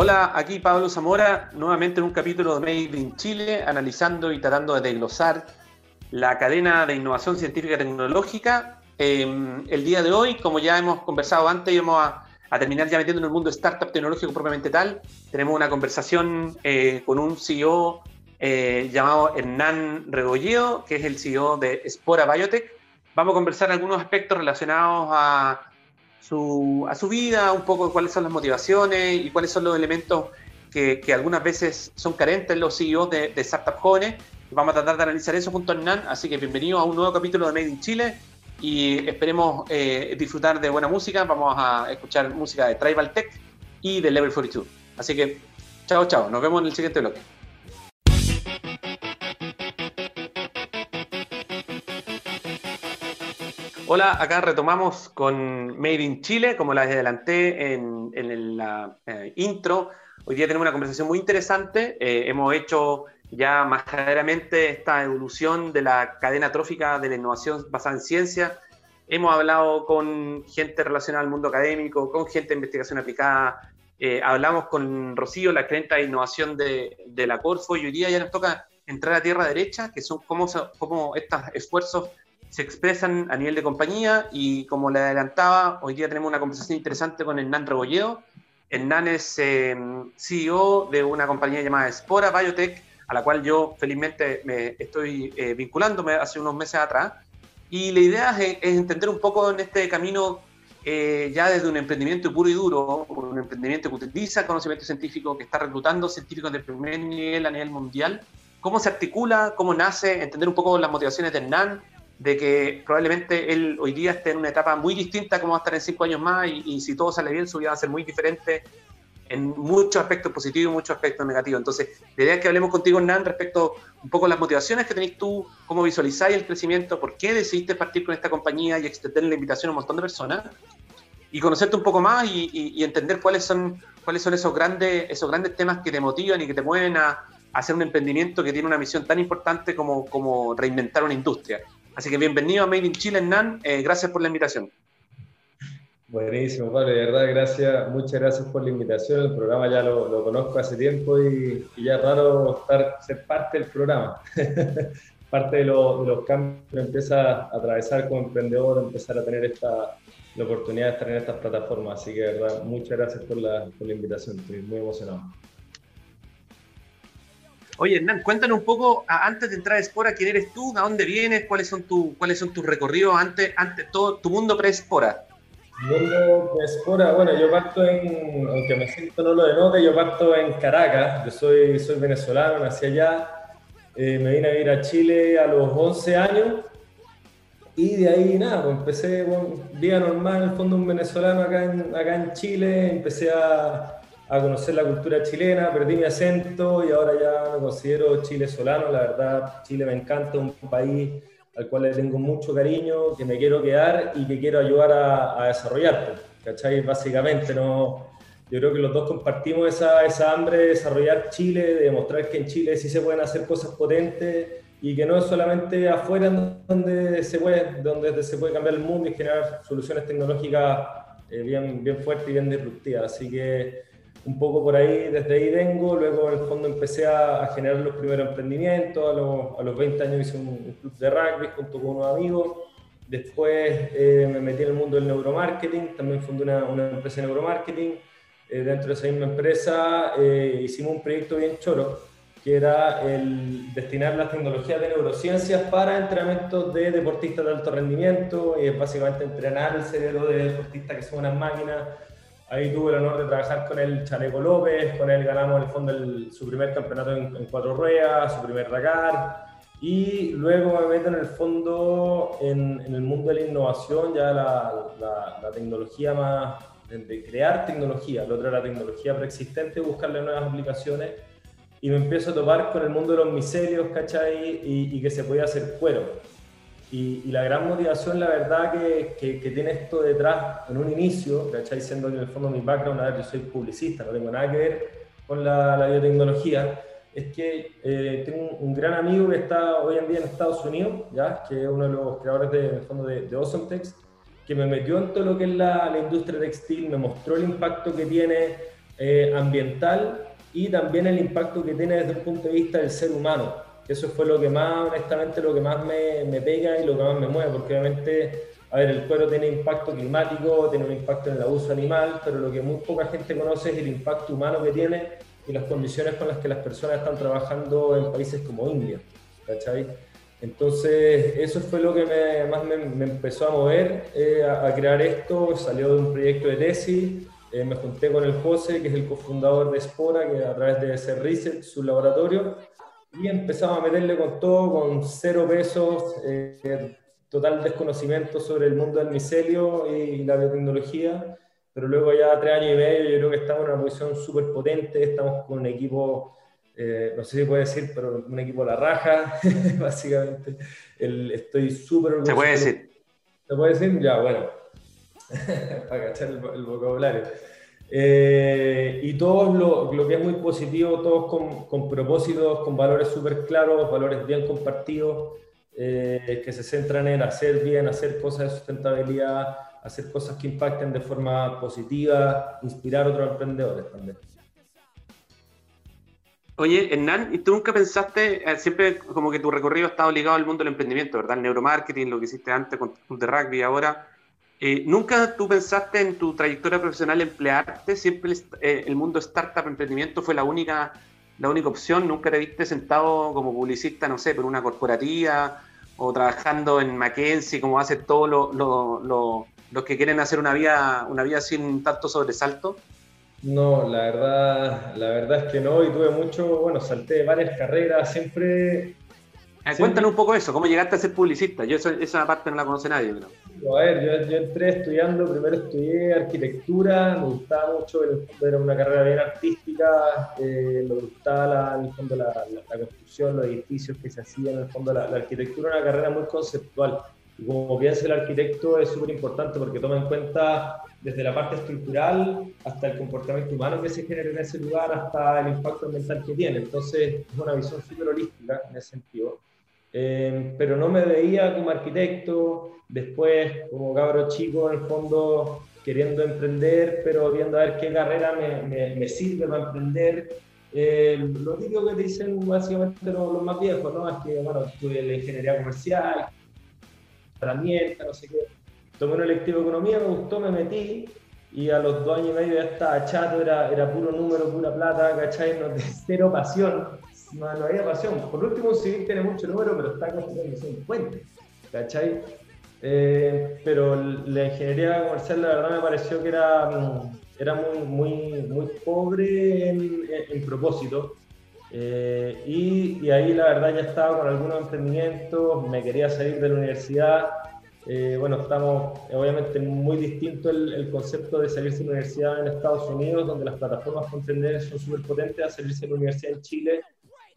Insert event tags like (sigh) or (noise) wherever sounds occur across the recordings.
Hola, aquí Pablo Zamora, nuevamente en un capítulo de Made in Chile, analizando y tratando de desglosar la cadena de innovación científica y tecnológica. Em, el día de hoy, como ya hemos conversado antes, íbamos a, terminar ya metiendo en el mundo startup tecnológico propiamente tal. Tenemos una conversación eh, con un CEO eh, llamado Hernán Regolleo, que es el CEO de Spora Biotech. Vamos a conversar algunos aspectos relacionados a su, a su vida, un poco cuáles son las motivaciones y cuáles son los elementos que, que algunas veces son carentes en los CEOs de, de startups jóvenes. Vamos a tratar de analizar eso junto a Hernán, así que bienvenido a un nuevo capítulo de Made in Chile y esperemos eh, disfrutar de buena música. Vamos a escuchar música de Tribal Tech y de Level 42. Así que, chao, chao. Nos vemos en el siguiente bloque. Hola, acá retomamos con Made in Chile, como les adelanté en, en la eh, intro. Hoy día tenemos una conversación muy interesante. Eh, hemos hecho ya más claramente esta evolución de la cadena trófica de la innovación basada en ciencia. Hemos hablado con gente relacionada al mundo académico, con gente de investigación aplicada. Eh, hablamos con Rocío, la clienta de innovación de, de, la Corfo, y hoy día ya nos toca entrar a tierra derecha, que son cómo, cómo estos esfuerzos se expresan a nivel de compañía y como le adelantaba, hoy día tenemos una conversación interesante con Hernán Rebolledo. Hernán es em, CEO de una compañía llamada Spora Biotech, a la cual yo felizmente me estoy eh, vinculándome hace unos meses atrás. Y la idea es, entender un poco en este camino eh, ya desde un emprendimiento puro y duro, un emprendimiento que utiliza conocimiento científico, que está reclutando científicos de primer nivel a nivel mundial, cómo se articula, cómo nace, entender un poco las motivaciones de Hernán, de que probablemente él hoy día esté en una etapa muy distinta como va a estar en cinco años más y, si todo sale bien su vida va a ser muy diferente en muchos aspectos positivos y muchos aspectos negativos. Entonces, la idea es que hablemos contigo, Hernán, respecto un poco a las motivaciones que tenéis tú, cómo visualizáis el crecimiento, por qué decidiste partir con esta compañía y extender la invitación a un montón de personas, y conocerte un poco más y, entender cuáles son, cuáles son esos, grandes, esos grandes temas que te motivan y que te mueven a, a hacer un emprendimiento que tiene una misión tan importante como, como reinventar una industria. Así que bienvenido a Made in Chile, Hernán. Eh, gracias por la invitación. Buenísimo, Pablo. De verdad, gracias, muchas gracias por la invitación. El programa ya lo, conozco hace tiempo y, ya es raro estar, ser parte del programa. (laughs) parte de, los cambios que empieza a atravesar como emprendedor, empezar a tener esta, la oportunidad de estar en estas plataformas. Así que, de verdad, muchas gracias por la, por la invitación. Estoy muy emocionado. Oye, Hernán, cuéntanos un poco, antes de entrar a Espora, quién eres tú, a dónde vienes, cuáles son, tus recorridos antes, antes todo tu mundo pre-Espora. Mundo pre-Espora, bueno, yo parto en, aunque me siento no lo denote, yo parto en Caracas, yo soy, soy venezolano, nací allá, eh, me vine a vivir a Chile a los 11 años. Y de ahí nada, pues empecé, bueno, vida normal, en el fondo un venezolano acá en, acá en Chile, empecé a a conocer la cultura chilena, perdí mi acento y ahora ya me considero chilesolano. La verdad, Chile me encanta, un país al cual le tengo mucho cariño, que me quiero quedar y que quiero ayudar a, desarrollar. ¿Cachai? Básicamente, no, yo creo que los dos compartimos esa, esa hambre de desarrollar Chile, de demostrar que en Chile sí se pueden hacer cosas potentes y que no es solamente afuera donde se puede, donde se puede cambiar el mundo y generar soluciones tecnológicas eh, bien, bien fuertes y bien disruptivas. Así que un poco por ahí, desde ahí vengo, luego en el fondo empecé a, generar los primeros emprendimientos, a los, a los 20 años hice un, club de rugby junto con unos amigos, después eh, me metí en el mundo del neuromarketing, también fundé una, una empresa de neuromarketing, eh, dentro de esa misma empresa eh, hicimos un proyecto bien choro, que era el destinar las tecnologías de neurociencias para entrenamientos de deportistas de alto rendimiento, y es básicamente entrenar el cerebro de deportistas que son unas máquinas, Ahí tuve el honor de trabajar con el Chaleco López, con él ganamos en el fondo su primer campeonato en, cuatro ruedas, su primer Dakar. Y luego me meto en el fondo en, el mundo de la innovación, ya la, la, tecnología más, de, crear tecnología, lo otro era la tecnología preexistente, buscarle nuevas aplicaciones. Y me empiezo a topar con el mundo de los micelios, ¿cachai? Y, y que se podía hacer cuero. Y, la gran motivación, la verdad, que, que, tiene esto detrás en un inicio, ¿cachai? Siendo que en el fondo mi background, a ver, yo soy publicista, no tengo nada que ver con la, la biotecnología, es que eh, tengo un, gran amigo que está hoy en día en Estados Unidos, ¿ya? que es uno de los creadores de, en el fondo de, de Awesometex, que me metió en todo lo que es la, la, industria textil, me mostró el impacto que tiene eh, ambiental y también el impacto que tiene desde el punto de vista del ser humano. Eso fue lo que más, honestamente, lo que más me, me pega y lo que más me mueve, porque obviamente, a ver, el cuero tiene impacto climático, tiene un impacto en el abuso animal, pero lo que muy poca gente conoce es el impacto humano que tiene y las condiciones con las que las personas están trabajando en países como India. ¿cachai? Entonces, eso fue lo que más me, empezó a mover eh, a, crear esto. Salió de un proyecto de tesis. Eh, me junté con el José, que es el cofundador de Spora, que a través de ese research, su laboratorio, y empezamos a meterle con todo, con cero pesos, eh, total desconocimiento sobre el mundo del micelio y la biotecnología. Pero luego ya tres años y medio, yo creo que estamos en una posición súper potente, estamos con un equipo eh, no sé si puede decir, pero un equipo la raja, (laughs) básicamente. estoy súper orgulloso. ¿Se puede decir? ¿Se puede decir? Ya, bueno, (laughs) para cachar el, vocabulario. Eh, y todo lo, lo, que es muy positivo, todos con, propósitos, con valores súper claros, valores bien compartidos, eh, que se centran en hacer bien, hacer cosas de sustentabilidad, hacer cosas que impacten de forma positiva, inspirar a otros emprendedores también. Oye, Hernán, ¿y tú nunca pensaste, eh, siempre como que tu recorrido ha estado ligado al mundo del emprendimiento, ¿verdad? El neuromarketing, lo que hiciste antes con el de rugby, ahora. Eh, ¿Nunca tú pensaste en tu trayectoria profesional emplearte? ¿Siempre eh, el mundo startup, emprendimiento fue la única, la única opción? ¿Nunca te viste sentado como publicista, no sé, por una corporativa o trabajando en McKinsey, como hacen todos los que quieren hacer una vida, una vida sin tanto sobresalto? No, la verdad, la verdad es que no, y tuve mucho, bueno, salté varias carreras, siempre... Ah, cuéntanos un poco eso, ¿cómo llegaste a ser publicista? Yo esa, parte no la conoce nadie, ¿no? A ver, yo, entré estudiando, primero estudié arquitectura, me gustaba mucho, era una carrera bien artística, eh, me gustaba la, en el fondo la, construcción, los edificios que se hacían, en el fondo la, arquitectura era una carrera muy conceptual. Y como piensa el arquitecto es súper importante porque toma en cuenta desde la parte estructural hasta el comportamiento humano que se genera en ese lugar, hasta el impacto ambiental que tiene. Entonces, es una visión súper holística en ese sentido. Eh, pero no me veía como arquitecto, después como cabro chico en el fondo queriendo emprender, pero viendo a ver qué carrera me, me, sirve para emprender. Eh, lo típico que dicen básicamente los, los, más viejos, ¿no? Es que, bueno, estudié la ingeniería comercial, herramientas, no sé qué tomé un electivo de economía, me gustó, me metí y a los dos años y medio ya estaba chato, era, era puro número, pura plata, ¿cachai? No, cero pasión, no, había pasión. Por último, un civil tiene mucho número, pero está construyendo un puente, ¿cachai? Eh, pero la ingeniería comercial, la verdad, me pareció que era, mm, era muy, muy, muy pobre en, propósito. Eh, y, y ahí, la verdad, ya estaba con algunos emprendimientos, me quería salir de la universidad eh, bueno, estamos, obviamente, muy distinto el, concepto de salirse de la universidad en Estados Unidos, donde las plataformas con son súper potentes, a salirse de la universidad en Chile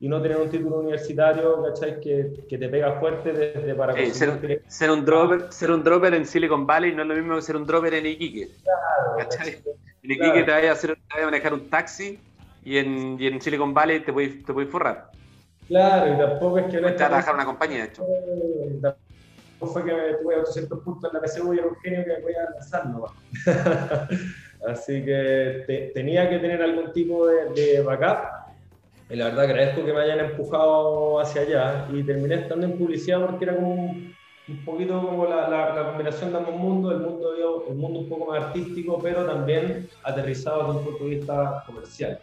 y no tener un título universitario, ¿cachai? Que, que te pega fuerte desde para ser, ser, un dropper, ser un dropper en Silicon Valley no es lo mismo que ser un dropper en Iquique. Claro, ¿cachai? En Iquique te, vaya a hacer, te a manejar un taxi y en, y en Silicon Valley te puedes te forrar. Claro, y tampoco es que... Te a trabajar una compañía, de hecho. Eh, fue que tuve 800 puntos en la PSU y era un genio que me podía lanzar, ¿no? (laughs) Así que tenía que tener algún tipo de, backup. Y la verdad agradezco que me hayan empujado hacia allá y terminé estando en publicidad porque era como un, poquito como la, la, combinación de ambos mundos, el mundo, el mundo un poco más artístico, pero también aterrizado desde un punto de vista comercial.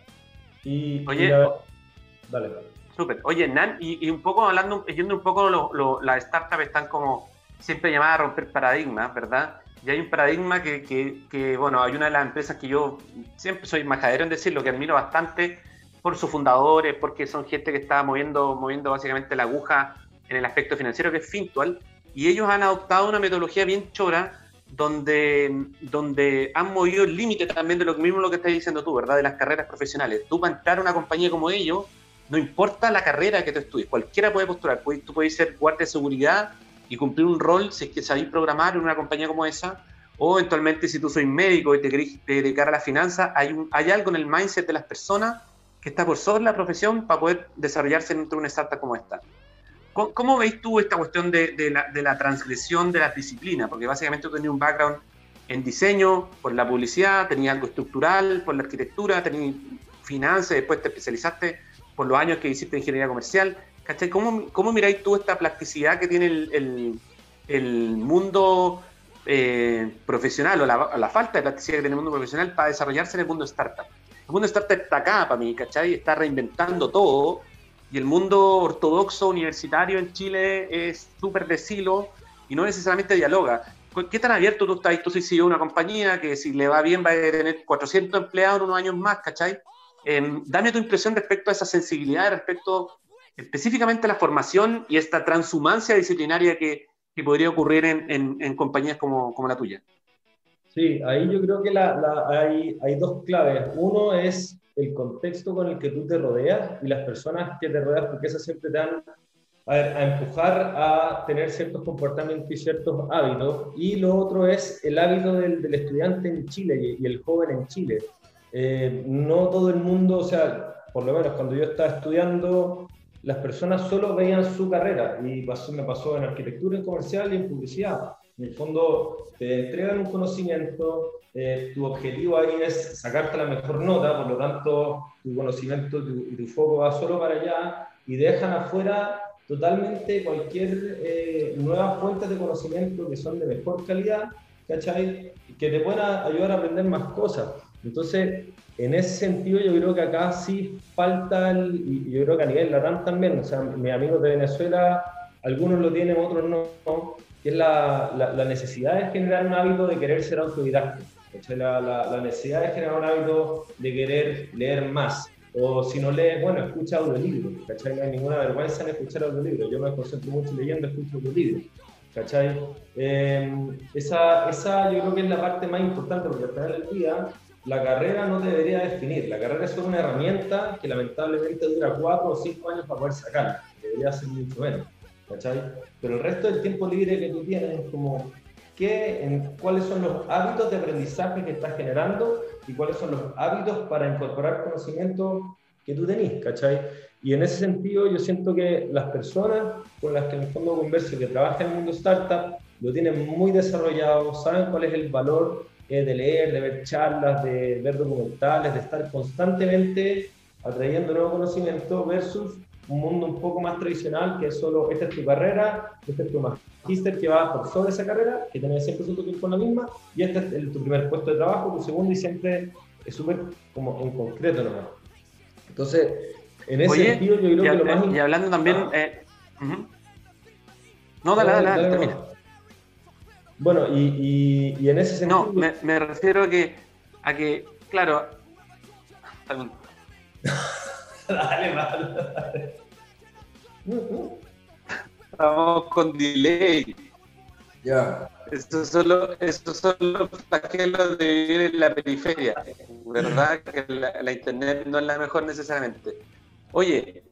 Y, Oye, dale, dale. Súper. Oye, Nan, y, un poco hablando, yendo un poco, lo, las startups están como siempre llamadas a romper paradigmas, ¿verdad? Y hay un paradigma que, que, bueno, hay una de las empresas que yo siempre soy majadero en decirlo, que admiro bastante por sus fundadores, porque son gente que está moviendo, moviendo básicamente la aguja en el aspecto financiero, que es Fintual, y ellos han adoptado una metodología bien chora, donde, donde han movido el límite también de lo mismo lo que estás diciendo tú, ¿verdad? De las carreras profesionales. Tú para entrar a una compañía como ellos, no importa la carrera que tú estudies, cualquiera puede postular. Tú puedes ser guardia de seguridad y cumplir un rol si es que sabéis programar en una compañía como esa, o eventualmente si tú sois médico y te querés dedicar a la finanza, hay, un, hay algo en el mindset de las personas que está por sobre la profesión para poder desarrollarse dentro de una startup como esta. ¿Cómo, veis tú esta cuestión de, la, transgresión de las disciplinas? Porque básicamente tú tenías un background en diseño, por la publicidad, tenías algo estructural, por la arquitectura, tenías finanzas, después te especializaste por los años que hiciste ingeniería comercial. ¿Cachai? ¿Cómo, cómo miráis tú esta plasticidad que tiene el, el, mundo eh, profesional o la, falta de plasticidad que tiene el mundo profesional para desarrollarse en el mundo startup? El mundo startup está acá para mí, ¿cachai? Está reinventando todo y el mundo ortodoxo universitario en Chile es súper de silo y no necesariamente dialoga. ¿Qué tan abierto tú estás? Tú si de una compañía que si le va bien va a tener 400 empleados en unos años más, ¿cachai? Em, dame tu impresión respecto a esa sensibilidad, respecto específicamente a la formación y esta transhumancia disciplinaria que, que podría ocurrir en, en, compañías como, como, la tuya. Sí, ahí yo creo que la, hay, hay dos claves. Uno es el contexto con el que tú te rodeas y las personas que te rodeas, porque esas siempre te dan a, empujar a tener ciertos comportamientos y ciertos hábitos. Y lo otro es el hábito del, del estudiante en Chile y, el joven en Chile. Eh, no todo el mundo, o sea, por lo menos cuando yo estaba estudiando, las personas solo veían su carrera y pasó, me pasó en arquitectura, en comercial y en publicidad. En el fondo, te entregan un conocimiento, eh, tu objetivo ahí es sacarte la mejor nota, por lo tanto, tu conocimiento y tu, tu, foco va solo para allá y dejan afuera totalmente cualquier eh, nueva fuente de conocimiento que son de mejor calidad, ¿cachai? Que te puedan ayudar a aprender más cosas. Entonces, en ese sentido, yo creo que acá sí falta, el, y yo creo que a nivel latán también, o sea, mis amigos de Venezuela, algunos lo tienen, otros no, que es la, la, necesidad de generar un hábito de querer ser autodidacta, la, la, necesidad de generar un hábito de querer leer más, o si no lees, bueno, escucha audiolibros, ¿cachai? No hay ninguna vergüenza en escuchar audiolibros. Yo me concentro mucho leyendo, escucho audiolibros, ¿cachai? Eh, esa, esa yo creo que es la parte más importante porque al final del día la carrera no debería definir. La carrera es solo una herramienta que lamentablemente dura cuatro o cinco años para poder sacarla. Debería ser mucho menos, ¿cachai? Pero el resto del tiempo libre que tú tienes es como qué, en, cuáles son los hábitos de aprendizaje que estás generando y cuáles son los hábitos para incorporar conocimiento que tú tenés, ¿cachai? Y en ese sentido yo siento que las personas con las que en el fondo converso que trabajan en el mundo startup lo tienen muy desarrollado, saben cuál es el valor eh, de leer, de ver charlas, de ver documentales, de estar constantemente atrayendo nuevo conocimiento versus un mundo un poco más tradicional que es solo, esta es tu carrera, este es tu magíster que va por sobre esa carrera, que tiene 100% tiempo en la misma, y este es tu primer puesto de trabajo, tu segundo, y siempre es súper como en concreto nomás. Entonces, en ese sentido yo creo que lo más... Y hablando también... Ah. Eh, no, dale, dale, dale, termina. Bueno, y, y, en ese sentido... No, me, me refiero a que, a que claro... (laughs) (laughs) dale, dale. Estamos con delay. Ya. Esto solo, esto solo flagelos de vivir en la periferia. ¿Verdad? Que la, internet no es la mejor necesariamente. Oye,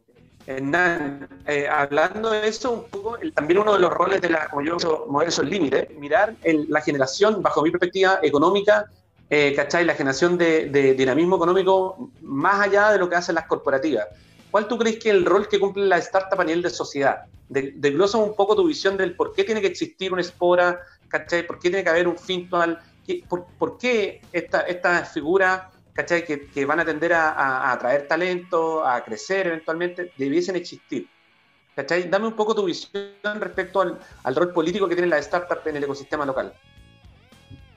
Hernán, eh, hablando de eso, un poco, también uno de los roles de la, como yo mover esos límites, mirar la generación, bajo mi perspectiva económica, eh, ¿cachai? La generación de, dinamismo económico más allá de lo que hacen las corporativas. ¿Cuál tú crees que es el rol que cumple la startup a nivel de sociedad? Desglosa un poco tu visión del por qué tiene que existir una espora, ¿cachai? ¿Por qué tiene que haber un Fintual? ¿Por, por qué estas esta figuras, ¿cachai? Que, van a tender a, atraer talento, a crecer eventualmente, debiesen existir. ¿Cachai? Dame un poco tu visión respecto al, al rol político que tiene la startup en el ecosistema local.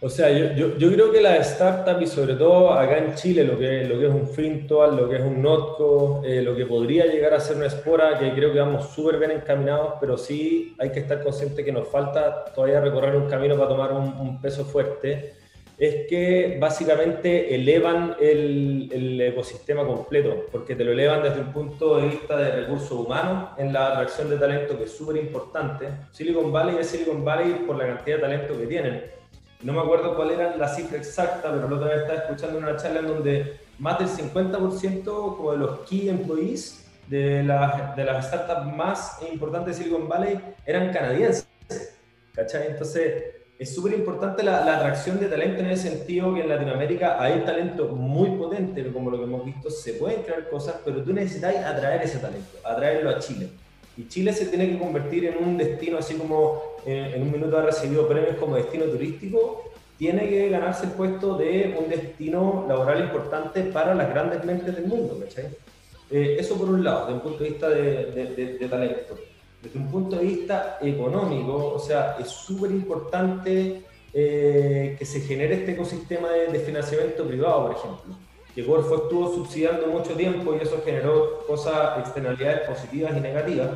O sea, yo, yo, yo, creo que las startups y sobre todo acá en Chile, lo que, lo que es un Fintual, lo que es un Notco, eh, lo que podría llegar a ser una Espora, que creo que vamos súper bien encaminados, pero sí hay que estar consciente que nos falta todavía recorrer un camino para tomar un, peso fuerte, es que básicamente elevan el, el, ecosistema completo, porque te lo elevan desde un punto de vista de recursos humanos en la atracción de talento, que es súper importante. Silicon Valley es Silicon Valley por la cantidad de talento que tienen no me acuerdo cuál era la cifra exacta, pero la otra vez estaba escuchando una charla en donde más del 50% como de los key employees de, de las startups más importantes de Silicon Valley eran canadienses. ¿Cachai? Entonces, es súper importante la, la, atracción de talento en el sentido que en Latinoamérica hay talento muy potente, como lo que hemos visto, se pueden crear cosas, pero tú necesitas atraer ese talento, atraerlo a Chile. Y Chile se tiene que convertir en un destino, así como eh, en un minuto ha recibido premios como destino turístico, tiene que ganarse el puesto de un destino laboral importante para las grandes mentes del mundo. Eh, eso por un lado, desde un punto de vista de, talento. Desde un punto de vista económico, o sea, es súper importante eh, que se genere este ecosistema de, financiamiento privado, por ejemplo. Que Corfo estuvo subsidiando mucho tiempo y eso generó cosas, externalidades positivas y negativas,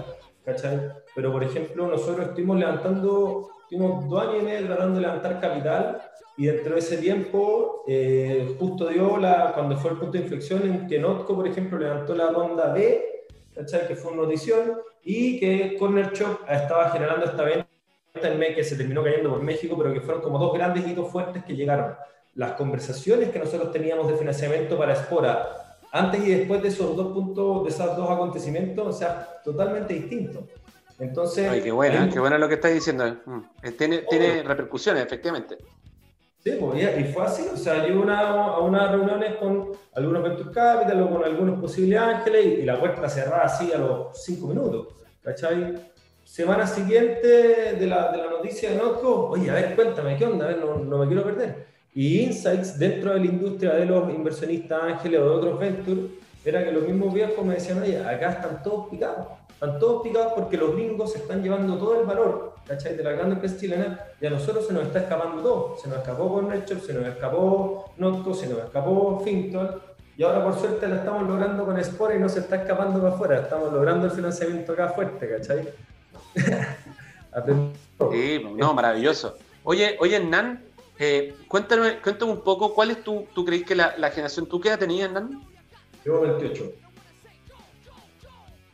¿cachai? Pero, por ejemplo, nosotros estuvimos levantando, estuvimos dos años y medio tratando de levantar capital y dentro de ese tiempo, eh, justo dio la, cuando fue el punto de inflexión en que Notco, por ejemplo, levantó la ronda B, ¿cachai? que fue una notición, y que Corner Shop estaba generando esta venta en que se terminó cayendo por México, pero que fueron como dos grandes hitos fuertes que llegaron. Las conversaciones que nosotros teníamos de financiamiento para Espora, antes y después de esos dos puntos, de esos dos acontecimientos, o sea, totalmente distintos. Entonces. Ay, qué buena, qué buena lo que estás diciendo. Mm, eh, tiene, tiene repercusiones, efectivamente. Sí, pues, y fue así. O sea, yo una, a unas reuniones con algunos Venture Capital o con algunos posibles ángeles y, la puerta cerrada así a los cinco minutos. ¿Cachai? Semana siguiente de la, de la noticia de Notco, oye, a ver, cuéntame, ¿qué onda? A ver, no, no me quiero perder. Y insights dentro de la industria de los inversionistas ángeles o de otros ventures era que los mismos viejos me decían, oye, acá están todos picados. Están todos picados porque los gringos se están llevando todo el valor, ¿cachai? De la gran empresa chilena y a nosotros se nos está escapando todo. Se nos escapó Cornershop, se nos escapó Notco, se nos escapó Finton y ahora por suerte lo estamos logrando con Sport y no se está escapando para afuera. Estamos logrando el financiamiento acá fuerte, ¿cachai? (laughs) sí, no, maravilloso. Oye, oye Hernán, eh, cuéntame, cuéntame un poco, ¿cuál es tu, tú crees que la, la generación, tú qué edad tenías, Hernán? Yo 28.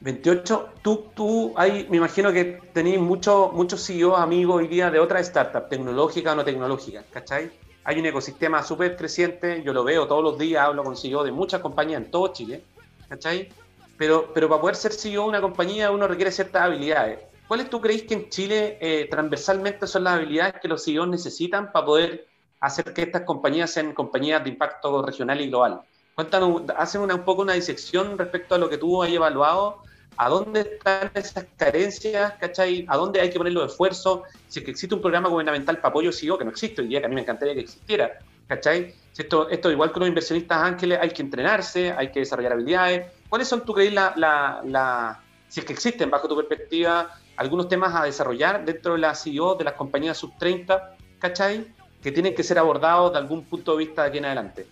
28, tú, tú hay, me imagino que tenéis muchos muchos CEO amigos hoy día de otras startups, tecnológicas o no tecnológicas, ¿cachai? Hay un ecosistema súper creciente, yo lo veo todos los días, hablo con CEO de muchas compañías en todo Chile, ¿cachai? Pero, pero para poder ser CEO de una compañía uno requiere ciertas habilidades. ¿Cuáles tú creéis que en Chile eh, transversalmente son las habilidades que los CEOs necesitan para poder hacer que estas compañías sean compañías de impacto regional y global? Cuéntanos, hacen una, un poco una disección respecto a lo que tú has evaluado a dónde están esas carencias, ¿cachai? ¿A dónde hay que poner los esfuerzos? Si es que existe un programa gubernamental para apoyo CEO, que no existe hoy día, que a mí me encantaría que existiera, ¿cachai? Si esto, esto, igual que los inversionistas ángeles, hay que entrenarse, hay que desarrollar habilidades. ¿Cuáles son, tú crees, la, la, la, si es que existen, bajo tu perspectiva, algunos temas a desarrollar dentro de la CEO de las compañías sub 30, ¿cachai? Que tienen que ser abordados de algún punto de vista de aquí en adelante.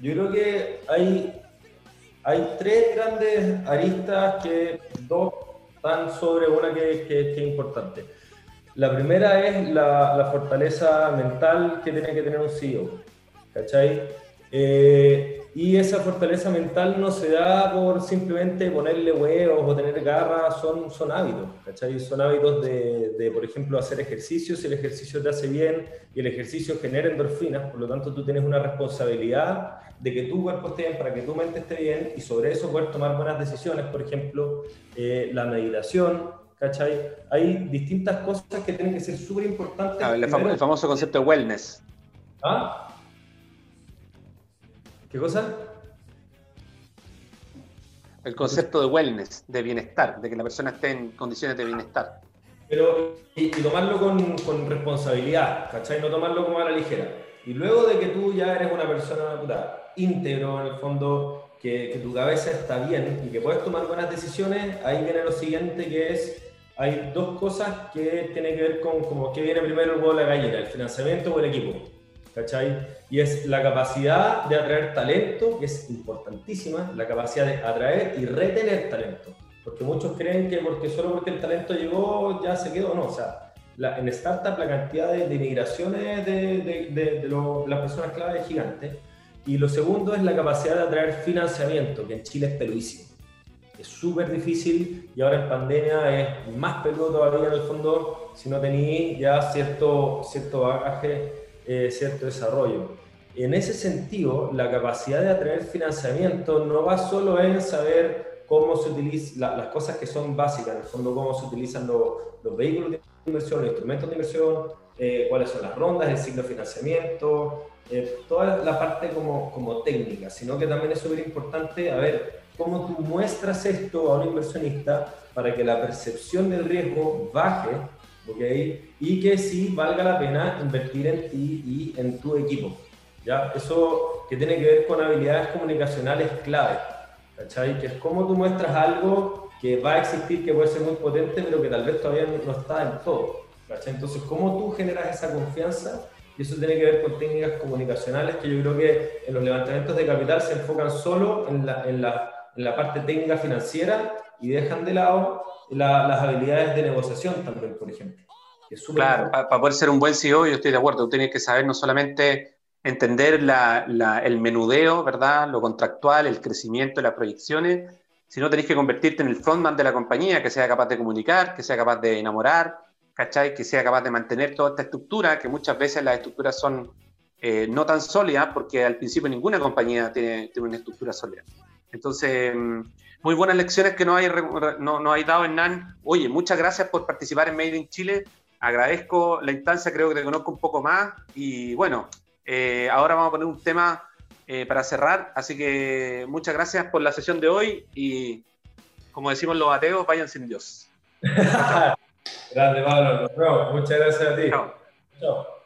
Yo creo que hay hay tres grandes aristas que dos están sobre una que, que, es importante. La primera es la, la, fortaleza mental que tiene que tener un CEO, ¿cachai? Eh, y esa fortaleza mental no se da por simplemente ponerle huevos o tener garras, son, son hábitos, ¿cachai? Son hábitos de, de, por ejemplo, hacer ejercicios, si el ejercicio te hace bien y el ejercicio genera endorfinas, por lo tanto tú tienes una responsabilidad de que tu cuerpo esté bien para que tu mente esté bien y sobre eso poder tomar buenas decisiones, por ejemplo, eh, la meditación, ¿cachai? Hay distintas cosas que tienen que ser súper importantes. el, el famoso concepto de wellness. ¿Ah? ¿Qué cosa? El concepto de wellness, de bienestar, de que la persona esté en condiciones de bienestar. Pero, y, tomarlo con, con, responsabilidad, ¿cachai? No tomarlo como a la ligera. Y luego de que tú ya eres una persona puta, íntegro, en el fondo, que, que, tu cabeza está bien y que puedes tomar buenas decisiones, ahí viene lo siguiente que es, hay dos cosas que tienen que ver con como qué viene primero el huevo de la gallina, el financiamiento o el equipo. ¿cachai? Y es la capacidad de atraer talento, que es importantísima, la capacidad de atraer y retener talento. Porque muchos creen que porque solo porque el talento llegó ya se quedó, no, o sea, la, en startup la cantidad de, de migraciones de, de, de las personas clave es gigante. Y lo segundo es la capacidad de atraer financiamiento, que en Chile es peluísimo. Es súper difícil y ahora en pandemia es más peludo todavía en el fondo si no tenéis ya cierto, cierto bagaje eh, cierto desarrollo. En ese sentido, la capacidad de atraer financiamiento no va solo en saber cómo se utilizan las cosas que son básicas, en el fondo cómo se utilizan los vehículos de inversión, los instrumentos de inversión, eh, cuáles son las rondas, el ciclo de financiamiento, eh, toda la parte como, como técnica, sino que también es súper importante a ver cómo tú muestras esto a un inversionista para que la percepción del riesgo baje ¿ok? Y que sí valga la pena invertir en ti y en tu equipo, ¿ya? Eso que tiene que ver con habilidades comunicacionales clave, ¿cachai? Que es cómo tú muestras algo que va a existir, que puede ser muy potente, pero que tal vez todavía no está en todo, ¿cachai? Entonces, ¿cómo tú generas esa confianza? Y eso tiene que ver con técnicas comunicacionales que yo creo que en los levantamientos de capital se enfocan solo en la, en la, en la parte técnica financiera y dejan de lado las habilidades de negociación también, por ejemplo. claro, para, poder ser un buen CEO, yo estoy de acuerdo, tú tienes que saber no solamente entender la, el menudeo, ¿verdad? Lo contractual, el crecimiento, las proyecciones, sino tenés que convertirte en el frontman de la compañía, que sea capaz de comunicar, que sea capaz de enamorar, ¿cachai? Que sea capaz de mantener toda esta estructura, que muchas veces las estructuras son eh, no tan sólidas, porque al principio ninguna compañía tiene, tiene una estructura sólida. Entonces, mm, muy buenas lecciones que nos hay, no, hay dado Hernán. Oye, muchas gracias por participar en Made in Chile. Agradezco la instancia, creo que te conozco un poco más. Y bueno, eh, ahora vamos a poner un tema eh, para cerrar. Así que muchas gracias por la sesión de hoy y como decimos los ateos, vayan sin Dios. (laughs) Grande, Pablo. Muchas gracias a ti. Chao.